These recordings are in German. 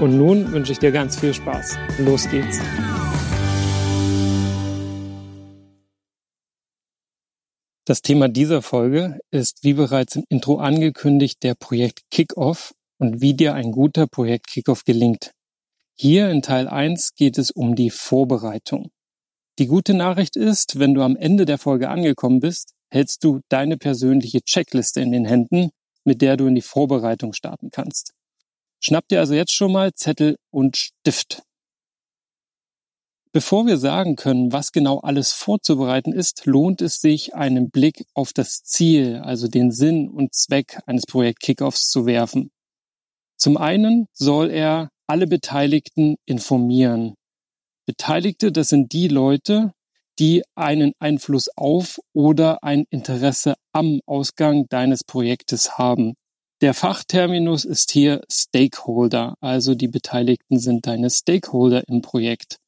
Und nun wünsche ich dir ganz viel Spaß. Los geht's. Das Thema dieser Folge ist, wie bereits im Intro angekündigt, der Projekt Kickoff und wie dir ein guter Projekt Kickoff gelingt. Hier in Teil 1 geht es um die Vorbereitung. Die gute Nachricht ist, wenn du am Ende der Folge angekommen bist, hältst du deine persönliche Checkliste in den Händen, mit der du in die Vorbereitung starten kannst. Schnapp dir also jetzt schon mal Zettel und Stift. Bevor wir sagen können, was genau alles vorzubereiten ist, lohnt es sich, einen Blick auf das Ziel, also den Sinn und Zweck eines Projekt Kickoffs zu werfen. Zum einen soll er alle Beteiligten informieren. Beteiligte, das sind die Leute, die einen Einfluss auf oder ein Interesse am Ausgang deines Projektes haben. Der Fachterminus ist hier Stakeholder, also die Beteiligten sind deine Stakeholder im Projekt.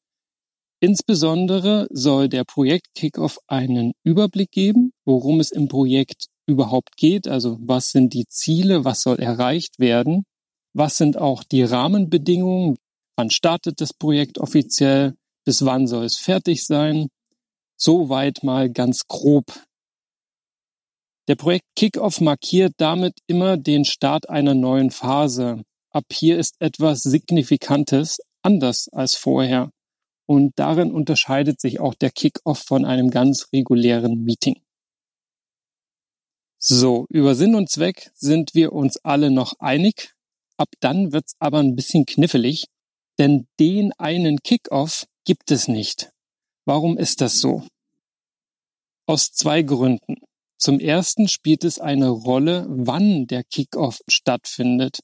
Insbesondere soll der Projekt Kickoff einen Überblick geben, worum es im Projekt überhaupt geht, also was sind die Ziele, was soll erreicht werden, was sind auch die Rahmenbedingungen, wann startet das Projekt offiziell, bis wann soll es fertig sein. Soweit mal ganz grob der Projekt Kickoff markiert damit immer den Start einer neuen Phase. Ab hier ist etwas Signifikantes anders als vorher. Und darin unterscheidet sich auch der Kickoff von einem ganz regulären Meeting. So, über Sinn und Zweck sind wir uns alle noch einig. Ab dann wird's aber ein bisschen knifflig, denn den einen Kickoff gibt es nicht. Warum ist das so? Aus zwei Gründen. Zum ersten spielt es eine Rolle, wann der Kickoff stattfindet.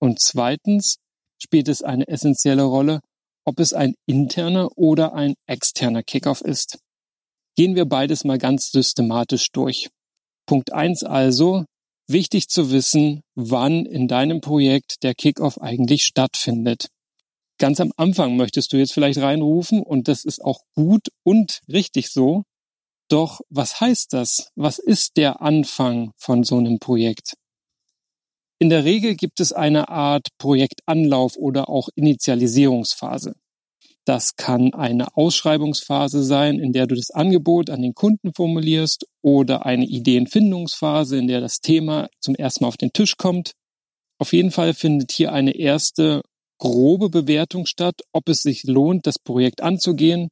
Und zweitens spielt es eine essentielle Rolle, ob es ein interner oder ein externer Kickoff ist. Gehen wir beides mal ganz systematisch durch. Punkt eins also, wichtig zu wissen, wann in deinem Projekt der Kickoff eigentlich stattfindet. Ganz am Anfang möchtest du jetzt vielleicht reinrufen und das ist auch gut und richtig so. Doch was heißt das? Was ist der Anfang von so einem Projekt? In der Regel gibt es eine Art Projektanlauf oder auch Initialisierungsphase. Das kann eine Ausschreibungsphase sein, in der du das Angebot an den Kunden formulierst oder eine Ideenfindungsphase, in der das Thema zum ersten Mal auf den Tisch kommt. Auf jeden Fall findet hier eine erste grobe Bewertung statt, ob es sich lohnt, das Projekt anzugehen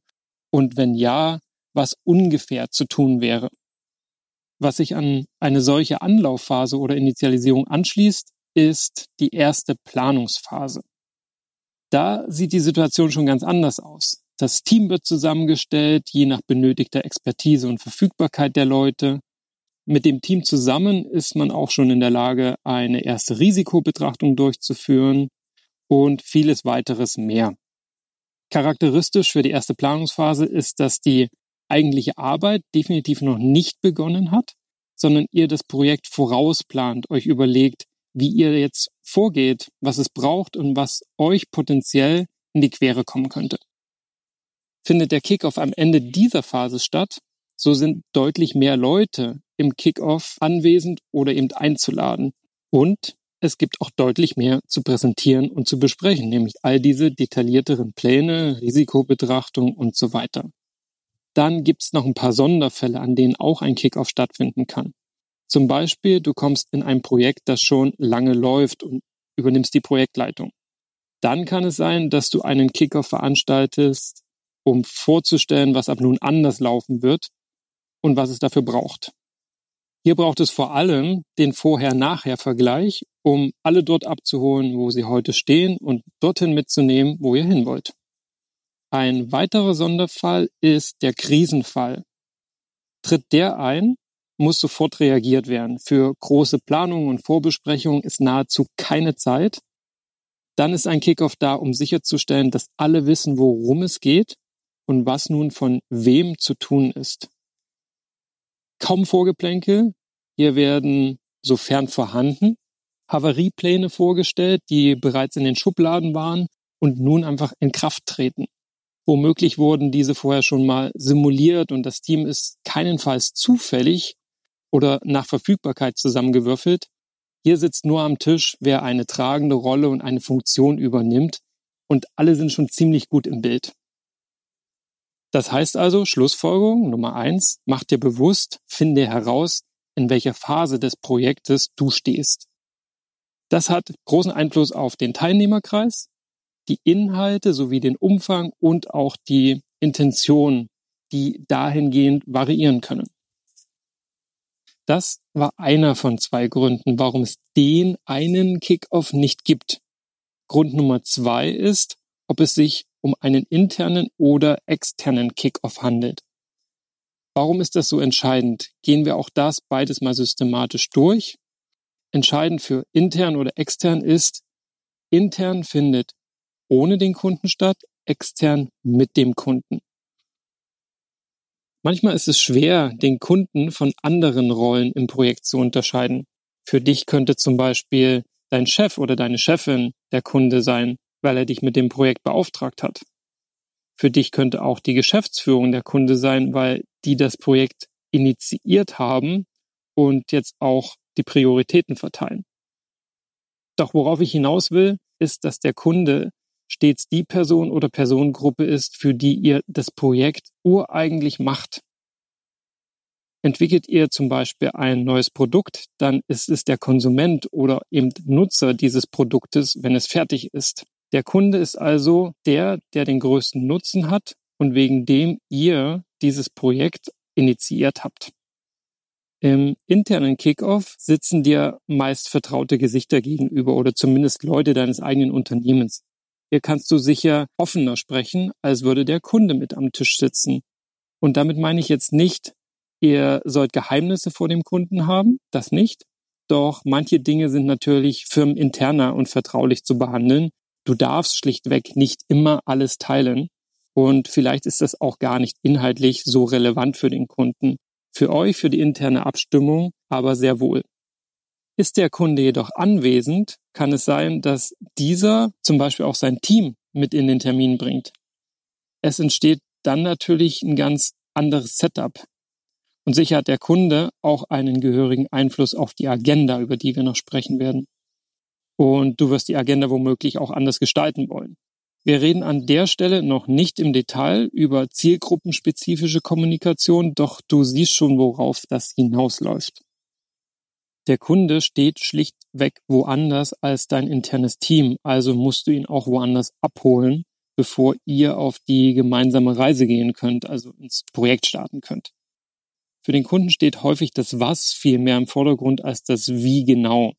und wenn ja, was ungefähr zu tun wäre. Was sich an eine solche Anlaufphase oder Initialisierung anschließt, ist die erste Planungsphase. Da sieht die Situation schon ganz anders aus. Das Team wird zusammengestellt, je nach benötigter Expertise und Verfügbarkeit der Leute. Mit dem Team zusammen ist man auch schon in der Lage, eine erste Risikobetrachtung durchzuführen und vieles weiteres mehr. Charakteristisch für die erste Planungsphase ist, dass die eigentliche Arbeit definitiv noch nicht begonnen hat, sondern ihr das Projekt vorausplant, euch überlegt, wie ihr jetzt vorgeht, was es braucht und was euch potenziell in die Quere kommen könnte. Findet der Kickoff am Ende dieser Phase statt, so sind deutlich mehr Leute im Kickoff anwesend oder eben einzuladen. Und es gibt auch deutlich mehr zu präsentieren und zu besprechen, nämlich all diese detaillierteren Pläne, Risikobetrachtung und so weiter. Dann gibt's noch ein paar Sonderfälle, an denen auch ein Kickoff stattfinden kann. Zum Beispiel, du kommst in ein Projekt, das schon lange läuft und übernimmst die Projektleitung. Dann kann es sein, dass du einen Kickoff veranstaltest, um vorzustellen, was ab nun anders laufen wird und was es dafür braucht. Hier braucht es vor allem den Vorher-Nachher-Vergleich, um alle dort abzuholen, wo sie heute stehen und dorthin mitzunehmen, wo ihr hin wollt. Ein weiterer Sonderfall ist der Krisenfall. Tritt der ein, muss sofort reagiert werden. Für große Planungen und Vorbesprechungen ist nahezu keine Zeit. Dann ist ein Kickoff da, um sicherzustellen, dass alle wissen, worum es geht und was nun von wem zu tun ist. Kaum Vorgeplänkel. Hier werden, sofern vorhanden, Havariepläne vorgestellt, die bereits in den Schubladen waren und nun einfach in Kraft treten. Womöglich wurden diese vorher schon mal simuliert und das Team ist keinenfalls zufällig oder nach Verfügbarkeit zusammengewürfelt. Hier sitzt nur am Tisch, wer eine tragende Rolle und eine Funktion übernimmt und alle sind schon ziemlich gut im Bild. Das heißt also, Schlussfolgerung Nummer eins, mach dir bewusst, finde heraus, in welcher Phase des Projektes du stehst. Das hat großen Einfluss auf den Teilnehmerkreis, die Inhalte sowie den Umfang und auch die Intention, die dahingehend variieren können. Das war einer von zwei Gründen, warum es den einen Kickoff nicht gibt. Grund Nummer zwei ist, ob es sich um einen internen oder externen Kickoff handelt. Warum ist das so entscheidend? Gehen wir auch das beides mal systematisch durch. Entscheidend für intern oder extern ist, intern findet ohne den Kunden statt, extern mit dem Kunden. Manchmal ist es schwer, den Kunden von anderen Rollen im Projekt zu unterscheiden. Für dich könnte zum Beispiel dein Chef oder deine Chefin der Kunde sein, weil er dich mit dem Projekt beauftragt hat. Für dich könnte auch die Geschäftsführung der Kunde sein, weil die das Projekt initiiert haben und jetzt auch die Prioritäten verteilen. Doch worauf ich hinaus will, ist, dass der Kunde stets die Person oder Personengruppe ist, für die ihr das Projekt ureigentlich macht. Entwickelt ihr zum Beispiel ein neues Produkt, dann ist es der Konsument oder eben Nutzer dieses Produktes, wenn es fertig ist. Der Kunde ist also der, der den größten Nutzen hat und wegen dem ihr dieses Projekt initiiert habt. Im internen Kickoff sitzen dir meist vertraute Gesichter gegenüber oder zumindest Leute deines eigenen Unternehmens. Hier kannst du sicher offener sprechen, als würde der Kunde mit am Tisch sitzen. Und damit meine ich jetzt nicht, ihr sollt Geheimnisse vor dem Kunden haben, das nicht. Doch manche Dinge sind natürlich firmeninterner und vertraulich zu behandeln. Du darfst schlichtweg nicht immer alles teilen. Und vielleicht ist das auch gar nicht inhaltlich so relevant für den Kunden. Für euch, für die interne Abstimmung, aber sehr wohl. Ist der Kunde jedoch anwesend, kann es sein, dass dieser zum Beispiel auch sein Team mit in den Termin bringt. Es entsteht dann natürlich ein ganz anderes Setup. Und sicher hat der Kunde auch einen gehörigen Einfluss auf die Agenda, über die wir noch sprechen werden. Und du wirst die Agenda womöglich auch anders gestalten wollen. Wir reden an der Stelle noch nicht im Detail über zielgruppenspezifische Kommunikation, doch du siehst schon, worauf das hinausläuft. Der Kunde steht schlichtweg woanders als dein internes Team, also musst du ihn auch woanders abholen, bevor ihr auf die gemeinsame Reise gehen könnt, also ins Projekt starten könnt. Für den Kunden steht häufig das Was viel mehr im Vordergrund als das Wie genau.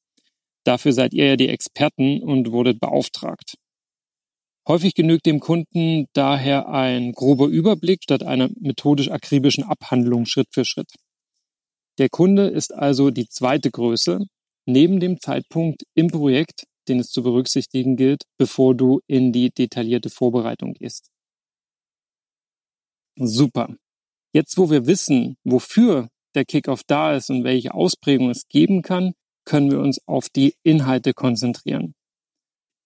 Dafür seid ihr ja die Experten und wurdet beauftragt. Häufig genügt dem Kunden daher ein grober Überblick statt einer methodisch akribischen Abhandlung Schritt für Schritt. Der Kunde ist also die zweite Größe neben dem Zeitpunkt im Projekt, den es zu berücksichtigen gilt, bevor du in die detaillierte Vorbereitung gehst. Super. Jetzt, wo wir wissen, wofür der Kickoff da ist und welche Ausprägung es geben kann, können wir uns auf die Inhalte konzentrieren.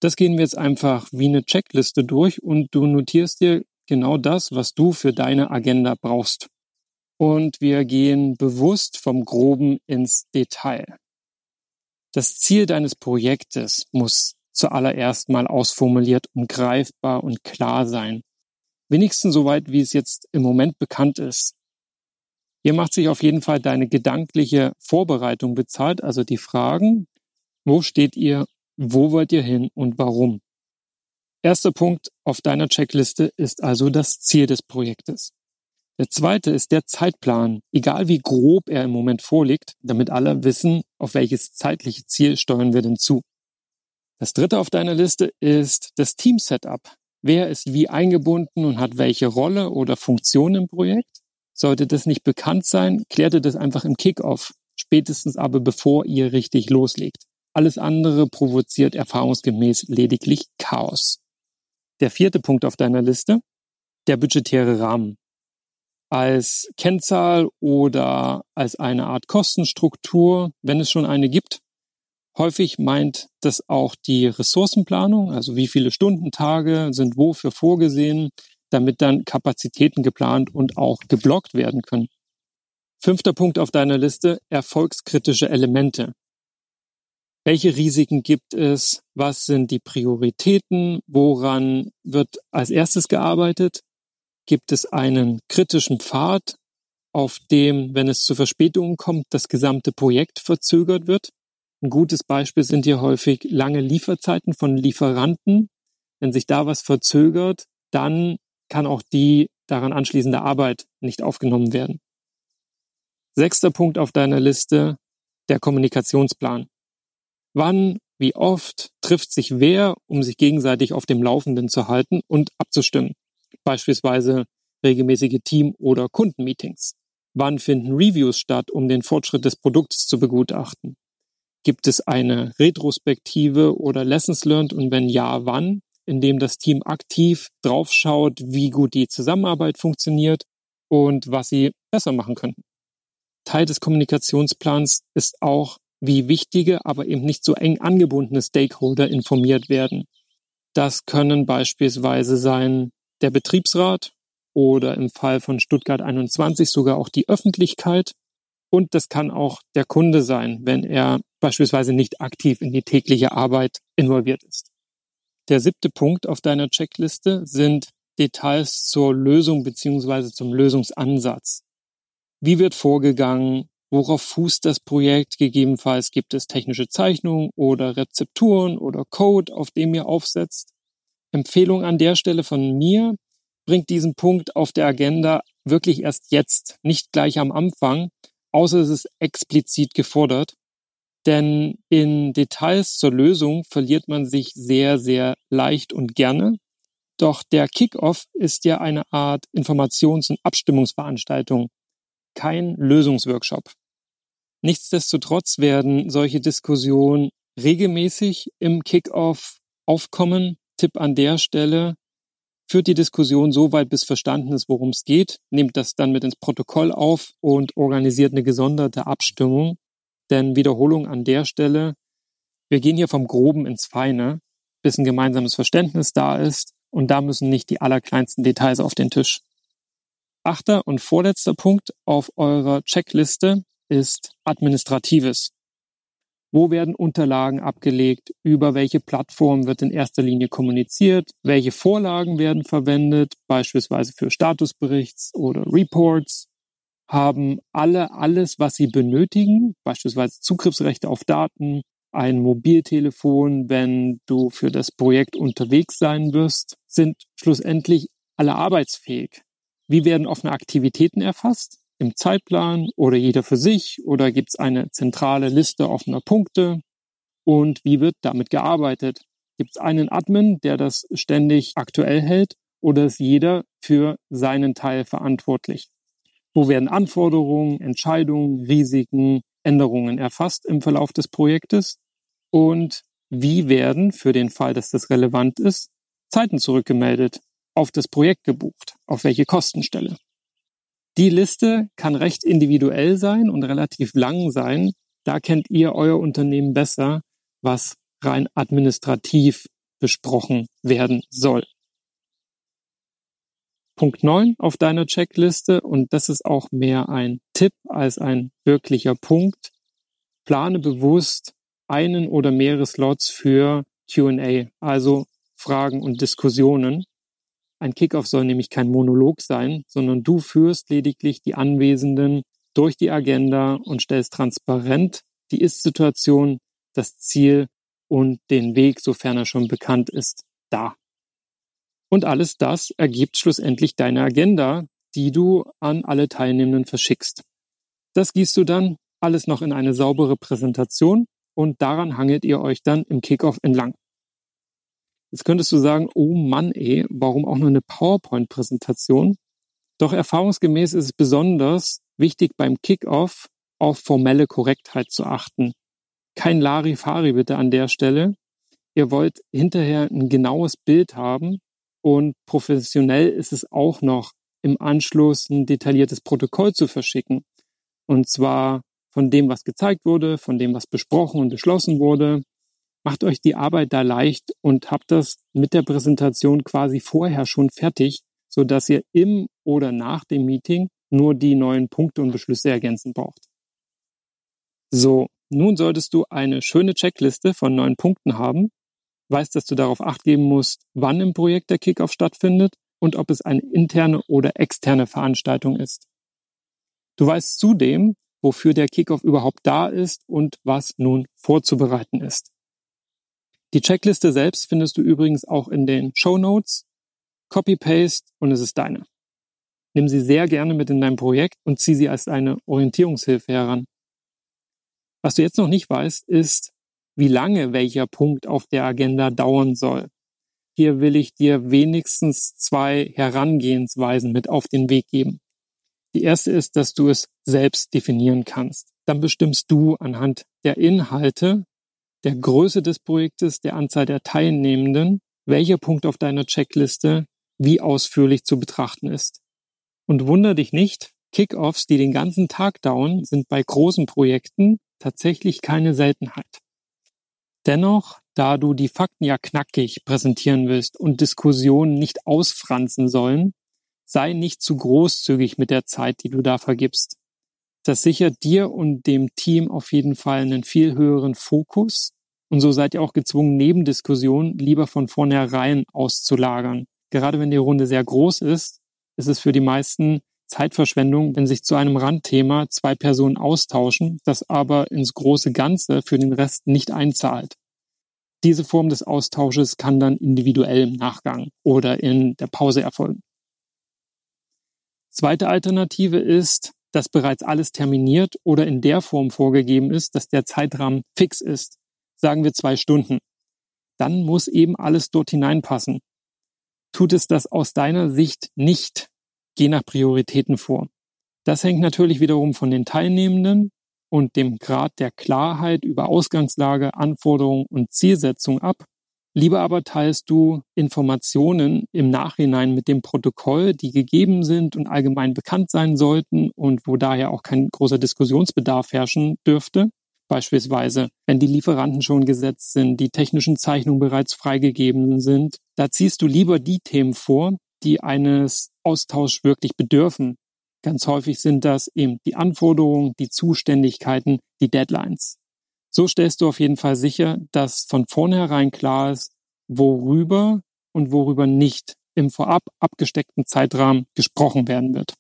Das gehen wir jetzt einfach wie eine Checkliste durch und du notierst dir genau das, was du für deine Agenda brauchst und wir gehen bewusst vom Groben ins Detail. Das Ziel deines Projektes muss zuallererst mal ausformuliert und greifbar und klar sein. Wenigstens soweit, wie es jetzt im Moment bekannt ist. Hier macht sich auf jeden Fall deine gedankliche Vorbereitung bezahlt, also die Fragen, wo steht ihr, wo wollt ihr hin und warum? Erster Punkt auf deiner Checkliste ist also das Ziel des Projektes. Der zweite ist der Zeitplan, egal wie grob er im Moment vorliegt, damit alle wissen, auf welches zeitliche Ziel steuern wir denn zu. Das dritte auf deiner Liste ist das Team-Setup. Wer ist wie eingebunden und hat welche Rolle oder Funktion im Projekt? Sollte das nicht bekannt sein, klärt ihr das einfach im Kickoff, spätestens aber bevor ihr richtig loslegt. Alles andere provoziert erfahrungsgemäß lediglich Chaos. Der vierte Punkt auf deiner Liste, der budgetäre Rahmen. Als Kennzahl oder als eine Art Kostenstruktur, wenn es schon eine gibt. Häufig meint das auch die Ressourcenplanung, also wie viele Stundentage sind wofür vorgesehen, damit dann Kapazitäten geplant und auch geblockt werden können. Fünfter Punkt auf deiner Liste, erfolgskritische Elemente. Welche Risiken gibt es? Was sind die Prioritäten? Woran wird als erstes gearbeitet? Gibt es einen kritischen Pfad, auf dem, wenn es zu Verspätungen kommt, das gesamte Projekt verzögert wird? Ein gutes Beispiel sind hier häufig lange Lieferzeiten von Lieferanten. Wenn sich da was verzögert, dann kann auch die daran anschließende Arbeit nicht aufgenommen werden. Sechster Punkt auf deiner Liste, der Kommunikationsplan. Wann, wie oft trifft sich wer, um sich gegenseitig auf dem Laufenden zu halten und abzustimmen? Beispielsweise regelmäßige Team- oder Kundenmeetings. Wann finden Reviews statt, um den Fortschritt des Produkts zu begutachten? Gibt es eine Retrospektive oder Lessons learned und wenn ja, wann? Indem das Team aktiv draufschaut, wie gut die Zusammenarbeit funktioniert und was sie besser machen könnten. Teil des Kommunikationsplans ist auch wie wichtige, aber eben nicht so eng angebundene Stakeholder informiert werden. Das können beispielsweise sein der Betriebsrat oder im Fall von Stuttgart 21 sogar auch die Öffentlichkeit. Und das kann auch der Kunde sein, wenn er beispielsweise nicht aktiv in die tägliche Arbeit involviert ist. Der siebte Punkt auf deiner Checkliste sind Details zur Lösung beziehungsweise zum Lösungsansatz. Wie wird vorgegangen? Worauf fußt das Projekt? Gegebenenfalls gibt es technische Zeichnungen oder Rezepturen oder Code, auf dem ihr aufsetzt. Empfehlung an der Stelle von mir, bringt diesen Punkt auf der Agenda wirklich erst jetzt, nicht gleich am Anfang, außer es ist explizit gefordert. Denn in Details zur Lösung verliert man sich sehr, sehr leicht und gerne. Doch der Kickoff ist ja eine Art Informations- und Abstimmungsveranstaltung, kein Lösungsworkshop. Nichtsdestotrotz werden solche Diskussionen regelmäßig im Kickoff aufkommen. Tipp an der Stelle, führt die Diskussion so weit, bis verstanden ist, worum es geht, nehmt das dann mit ins Protokoll auf und organisiert eine gesonderte Abstimmung. Denn Wiederholung an der Stelle, wir gehen hier vom Groben ins Feine, bis ein gemeinsames Verständnis da ist und da müssen nicht die allerkleinsten Details auf den Tisch. Achter und vorletzter Punkt auf eurer Checkliste ist Administratives. Wo werden Unterlagen abgelegt? Über welche Plattform wird in erster Linie kommuniziert? Welche Vorlagen werden verwendet? Beispielsweise für Statusberichts oder Reports. Haben alle alles, was sie benötigen? Beispielsweise Zugriffsrechte auf Daten, ein Mobiltelefon, wenn du für das Projekt unterwegs sein wirst, sind schlussendlich alle arbeitsfähig. Wie werden offene Aktivitäten erfasst? Im Zeitplan oder jeder für sich? Oder gibt es eine zentrale Liste offener Punkte? Und wie wird damit gearbeitet? Gibt es einen Admin, der das ständig aktuell hält? Oder ist jeder für seinen Teil verantwortlich? Wo werden Anforderungen, Entscheidungen, Risiken, Änderungen erfasst im Verlauf des Projektes? Und wie werden, für den Fall, dass das relevant ist, Zeiten zurückgemeldet? auf das Projekt gebucht, auf welche Kostenstelle. Die Liste kann recht individuell sein und relativ lang sein. Da kennt ihr euer Unternehmen besser, was rein administrativ besprochen werden soll. Punkt 9 auf deiner Checkliste, und das ist auch mehr ein Tipp als ein wirklicher Punkt. Plane bewusst einen oder mehrere Slots für QA, also Fragen und Diskussionen. Ein Kickoff soll nämlich kein Monolog sein, sondern du führst lediglich die Anwesenden durch die Agenda und stellst transparent die Ist-Situation, das Ziel und den Weg, sofern er schon bekannt ist, dar. Und alles das ergibt schlussendlich deine Agenda, die du an alle Teilnehmenden verschickst. Das gießt du dann alles noch in eine saubere Präsentation und daran hangelt ihr euch dann im Kickoff entlang. Jetzt könntest du sagen, oh Mann, ey, warum auch nur eine PowerPoint-Präsentation? Doch erfahrungsgemäß ist es besonders wichtig beim Kickoff auf formelle Korrektheit zu achten. Kein Larifari bitte an der Stelle. Ihr wollt hinterher ein genaues Bild haben und professionell ist es auch noch im Anschluss ein detailliertes Protokoll zu verschicken. Und zwar von dem, was gezeigt wurde, von dem, was besprochen und beschlossen wurde. Macht euch die Arbeit da leicht und habt das mit der Präsentation quasi vorher schon fertig, so dass ihr im oder nach dem Meeting nur die neuen Punkte und Beschlüsse ergänzen braucht. So, nun solltest du eine schöne Checkliste von neun Punkten haben, weißt, dass du darauf acht geben musst, wann im Projekt der Kickoff stattfindet und ob es eine interne oder externe Veranstaltung ist. Du weißt zudem, wofür der Kickoff überhaupt da ist und was nun vorzubereiten ist. Die Checkliste selbst findest du übrigens auch in den Show Notes. Copy-Paste und es ist deine. Nimm sie sehr gerne mit in dein Projekt und zieh sie als eine Orientierungshilfe heran. Was du jetzt noch nicht weißt, ist, wie lange welcher Punkt auf der Agenda dauern soll. Hier will ich dir wenigstens zwei Herangehensweisen mit auf den Weg geben. Die erste ist, dass du es selbst definieren kannst. Dann bestimmst du anhand der Inhalte, der Größe des Projektes, der Anzahl der Teilnehmenden, welcher Punkt auf deiner Checkliste wie ausführlich zu betrachten ist. Und wunder dich nicht, Kickoffs, die den ganzen Tag dauern, sind bei großen Projekten tatsächlich keine Seltenheit. Dennoch, da du die Fakten ja knackig präsentieren willst und Diskussionen nicht ausfranzen sollen, sei nicht zu großzügig mit der Zeit, die du da vergibst. Das sichert dir und dem Team auf jeden Fall einen viel höheren Fokus und so seid ihr auch gezwungen, Nebendiskussionen lieber von vornherein auszulagern. Gerade wenn die Runde sehr groß ist, ist es für die meisten Zeitverschwendung, wenn sich zu einem Randthema zwei Personen austauschen, das aber ins große Ganze für den Rest nicht einzahlt. Diese Form des Austausches kann dann individuell im Nachgang oder in der Pause erfolgen. Zweite Alternative ist, dass bereits alles terminiert oder in der Form vorgegeben ist, dass der Zeitrahmen fix ist. Sagen wir zwei Stunden. Dann muss eben alles dort hineinpassen. Tut es das aus deiner Sicht nicht, geh nach Prioritäten vor. Das hängt natürlich wiederum von den Teilnehmenden und dem Grad der Klarheit über Ausgangslage, Anforderungen und Zielsetzung ab. Lieber aber teilst du Informationen im Nachhinein mit dem Protokoll, die gegeben sind und allgemein bekannt sein sollten und wo daher auch kein großer Diskussionsbedarf herrschen dürfte. Beispielsweise, wenn die Lieferanten schon gesetzt sind, die technischen Zeichnungen bereits freigegeben sind, da ziehst du lieber die Themen vor, die eines Austauschs wirklich bedürfen. Ganz häufig sind das eben die Anforderungen, die Zuständigkeiten, die Deadlines. So stellst du auf jeden Fall sicher, dass von vornherein klar ist, worüber und worüber nicht im vorab abgesteckten Zeitrahmen gesprochen werden wird.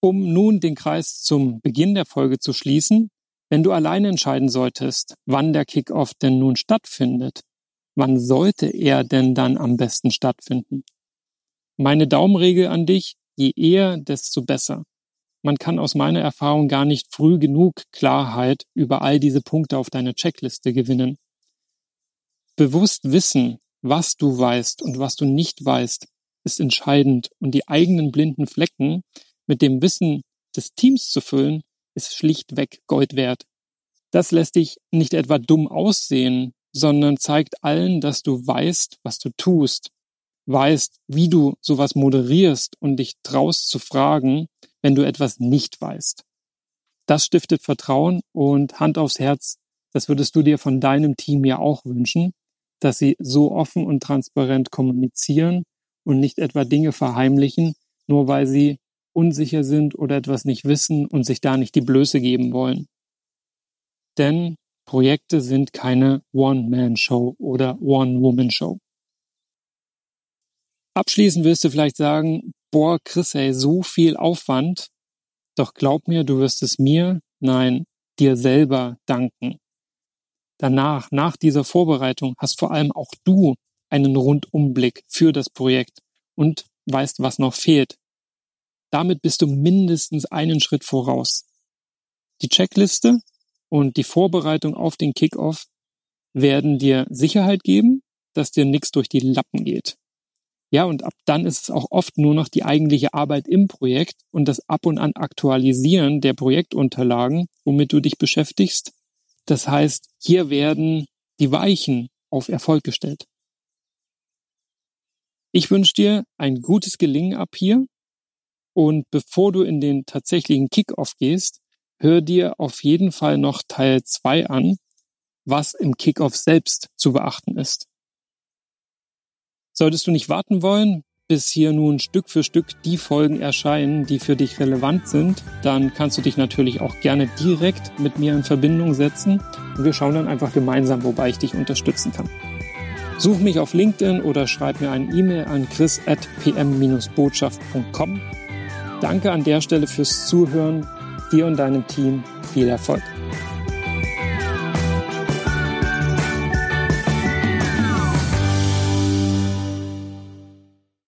Um nun den Kreis zum Beginn der Folge zu schließen, wenn du alleine entscheiden solltest, wann der Kickoff denn nun stattfindet, wann sollte er denn dann am besten stattfinden? Meine Daumenregel an dich, je eher, desto besser. Man kann aus meiner Erfahrung gar nicht früh genug Klarheit über all diese Punkte auf deiner Checkliste gewinnen. Bewusst wissen, was du weißt und was du nicht weißt, ist entscheidend und die eigenen blinden Flecken mit dem Wissen des Teams zu füllen, ist schlichtweg Gold wert. Das lässt dich nicht etwa dumm aussehen, sondern zeigt allen, dass du weißt, was du tust, weißt, wie du sowas moderierst und dich traust zu fragen, wenn du etwas nicht weißt. Das stiftet Vertrauen und Hand aufs Herz, das würdest du dir von deinem Team ja auch wünschen, dass sie so offen und transparent kommunizieren und nicht etwa Dinge verheimlichen, nur weil sie unsicher sind oder etwas nicht wissen und sich da nicht die Blöße geben wollen. Denn Projekte sind keine One-Man-Show oder One-Woman-Show. Abschließend wirst du vielleicht sagen, boah, Chris, ey, so viel Aufwand. Doch glaub mir, du wirst es mir, nein, dir selber danken. Danach, nach dieser Vorbereitung, hast vor allem auch du einen Rundumblick für das Projekt und weißt, was noch fehlt. Damit bist du mindestens einen Schritt voraus. Die Checkliste und die Vorbereitung auf den Kickoff werden dir Sicherheit geben, dass dir nichts durch die Lappen geht. Ja, und ab dann ist es auch oft nur noch die eigentliche Arbeit im Projekt und das Ab und an Aktualisieren der Projektunterlagen, womit du dich beschäftigst. Das heißt, hier werden die Weichen auf Erfolg gestellt. Ich wünsche dir ein gutes Gelingen ab hier und bevor du in den tatsächlichen Kickoff gehst, hör dir auf jeden Fall noch Teil 2 an, was im Kickoff selbst zu beachten ist. Solltest du nicht warten wollen, bis hier nun Stück für Stück die Folgen erscheinen, die für dich relevant sind, dann kannst du dich natürlich auch gerne direkt mit mir in Verbindung setzen und wir schauen dann einfach gemeinsam, wobei ich dich unterstützen kann. Such mich auf LinkedIn oder schreib mir eine E-Mail an chris.pm-botschaft.com. Danke an der Stelle fürs Zuhören. Dir und deinem Team viel Erfolg.